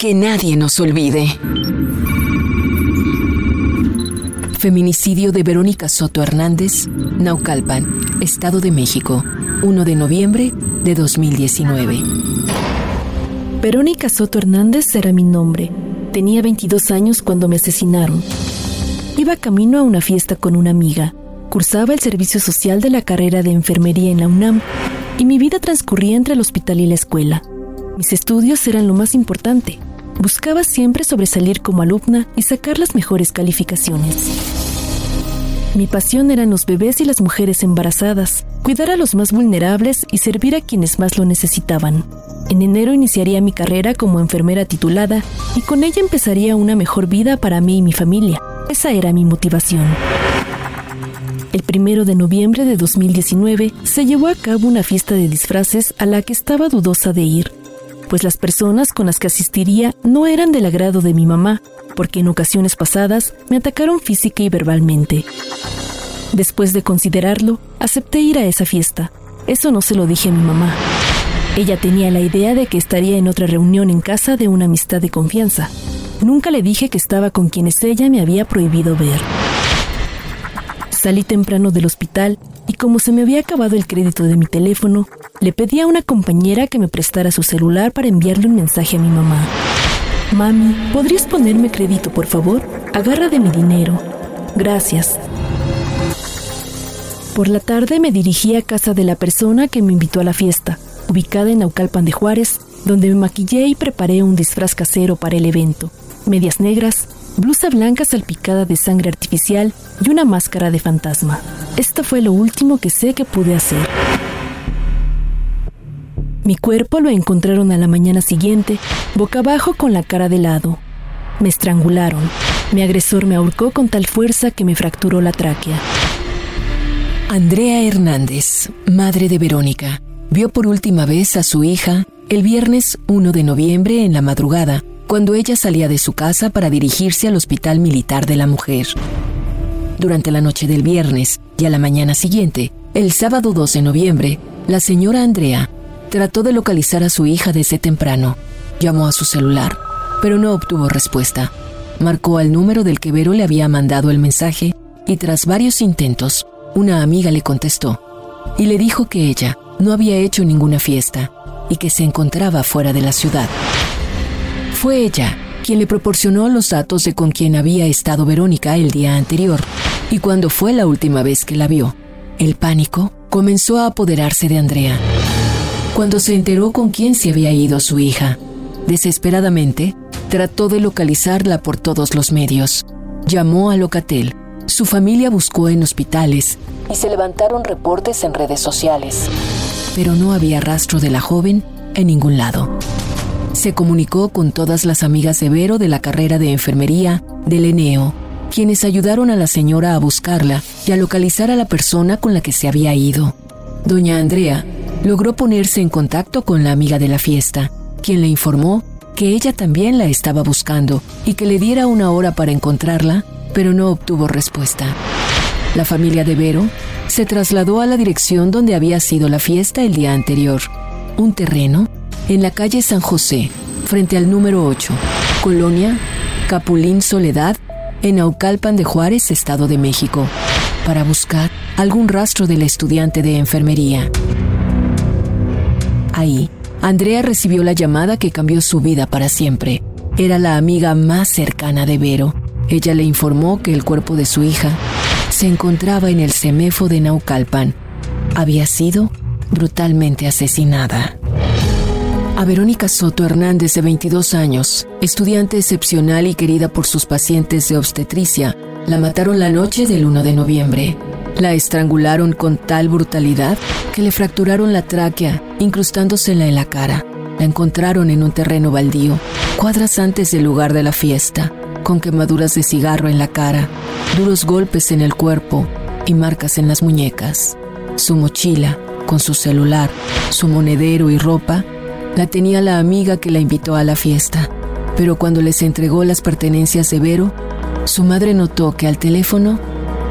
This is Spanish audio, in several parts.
Que nadie nos olvide. Feminicidio de Verónica Soto Hernández, Naucalpan, Estado de México, 1 de noviembre de 2019. Verónica Soto Hernández era mi nombre. Tenía 22 años cuando me asesinaron. Iba camino a una fiesta con una amiga. Cursaba el servicio social de la carrera de enfermería en la UNAM y mi vida transcurría entre el hospital y la escuela. Mis estudios eran lo más importante. Buscaba siempre sobresalir como alumna y sacar las mejores calificaciones. Mi pasión eran los bebés y las mujeres embarazadas, cuidar a los más vulnerables y servir a quienes más lo necesitaban. En enero iniciaría mi carrera como enfermera titulada y con ella empezaría una mejor vida para mí y mi familia. Esa era mi motivación. El primero de noviembre de 2019 se llevó a cabo una fiesta de disfraces a la que estaba dudosa de ir, pues las personas con las que asistiría no eran del agrado de mi mamá, porque en ocasiones pasadas me atacaron física y verbalmente. Después de considerarlo, acepté ir a esa fiesta. Eso no se lo dije a mi mamá. Ella tenía la idea de que estaría en otra reunión en casa de una amistad de confianza. Nunca le dije que estaba con quienes ella me había prohibido ver. Salí temprano del hospital como se me había acabado el crédito de mi teléfono, le pedí a una compañera que me prestara su celular para enviarle un mensaje a mi mamá. Mami, ¿podrías ponerme crédito, por favor? Agarra de mi dinero. Gracias. Por la tarde me dirigí a casa de la persona que me invitó a la fiesta, ubicada en Naucalpan de Juárez, donde me maquillé y preparé un disfraz casero para el evento. Medias negras, blusa blanca salpicada de sangre artificial y una máscara de fantasma. Esto fue lo último que sé que pude hacer. Mi cuerpo lo encontraron a la mañana siguiente, boca abajo con la cara de lado. Me estrangularon. Mi agresor me ahorcó con tal fuerza que me fracturó la tráquea. Andrea Hernández, madre de Verónica, vio por última vez a su hija el viernes 1 de noviembre en la madrugada, cuando ella salía de su casa para dirigirse al Hospital Militar de la Mujer. Durante la noche del viernes y a la mañana siguiente, el sábado 2 de noviembre, la señora Andrea trató de localizar a su hija desde temprano. Llamó a su celular, pero no obtuvo respuesta. Marcó al número del que Vero le había mandado el mensaje y tras varios intentos, una amiga le contestó y le dijo que ella no había hecho ninguna fiesta y que se encontraba fuera de la ciudad. Fue ella quien le proporcionó los datos de con quien había estado Verónica el día anterior y cuando fue la última vez que la vio. El pánico comenzó a apoderarse de Andrea. Cuando se enteró con quién se había ido su hija, desesperadamente trató de localizarla por todos los medios. Llamó a Locatel. Su familia buscó en hospitales y se levantaron reportes en redes sociales. Pero no había rastro de la joven en ningún lado. Se comunicó con todas las amigas de Vero de la carrera de enfermería del ENEO, quienes ayudaron a la señora a buscarla y a localizar a la persona con la que se había ido. Doña Andrea logró ponerse en contacto con la amiga de la fiesta, quien le informó que ella también la estaba buscando y que le diera una hora para encontrarla, pero no obtuvo respuesta. La familia de Vero se trasladó a la dirección donde había sido la fiesta el día anterior, un terreno en la calle San José, frente al número 8, Colonia Capulín Soledad, en Aucalpan de Juárez, Estado de México, para buscar algún rastro del estudiante de enfermería. Ahí, Andrea recibió la llamada que cambió su vida para siempre. Era la amiga más cercana de Vero. Ella le informó que el cuerpo de su hija se encontraba en el CEMEFO de Naucalpan. Había sido brutalmente asesinada. A Verónica Soto Hernández, de 22 años, estudiante excepcional y querida por sus pacientes de obstetricia, la mataron la noche del 1 de noviembre. La estrangularon con tal brutalidad que le fracturaron la tráquea, incrustándosela en la cara. La encontraron en un terreno baldío, cuadras antes del lugar de la fiesta, con quemaduras de cigarro en la cara, duros golpes en el cuerpo y marcas en las muñecas. Su mochila, con su celular, su monedero y ropa, la tenía la amiga que la invitó a la fiesta. Pero cuando les entregó las pertenencias de Vero, su madre notó que al teléfono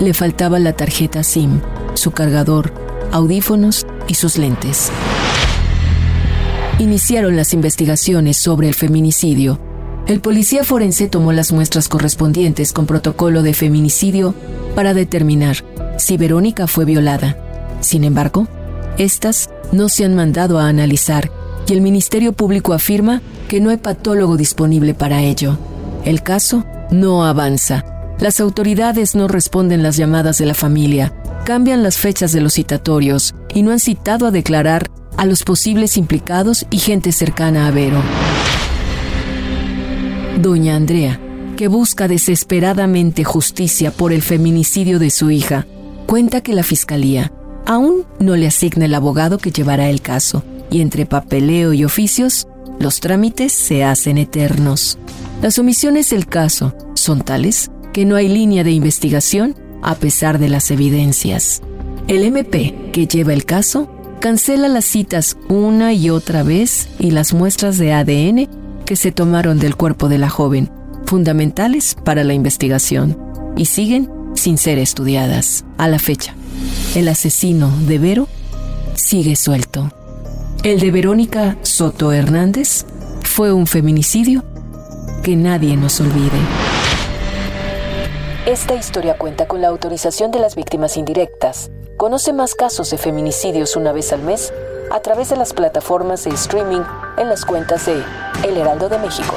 le faltaba la tarjeta SIM, su cargador, audífonos y sus lentes. Iniciaron las investigaciones sobre el feminicidio. El policía forense tomó las muestras correspondientes con protocolo de feminicidio para determinar si Verónica fue violada. Sin embargo, estas no se han mandado a analizar y el Ministerio Público afirma que no hay patólogo disponible para ello. El caso no avanza. Las autoridades no responden las llamadas de la familia, cambian las fechas de los citatorios y no han citado a declarar a los posibles implicados y gente cercana a Vero. Doña Andrea, que busca desesperadamente justicia por el feminicidio de su hija, cuenta que la fiscalía aún no le asigna el abogado que llevará el caso, y entre papeleo y oficios, los trámites se hacen eternos. Las omisiones del caso son tales que no hay línea de investigación a pesar de las evidencias. El MP que lleva el caso cancela las citas una y otra vez y las muestras de ADN que se tomaron del cuerpo de la joven, fundamentales para la investigación, y siguen sin ser estudiadas. A la fecha, el asesino de Vero sigue suelto. El de Verónica Soto Hernández fue un feminicidio que nadie nos olvide. Esta historia cuenta con la autorización de las víctimas indirectas. Conoce más casos de feminicidios una vez al mes a través de las plataformas de streaming en las cuentas de El Heraldo de México.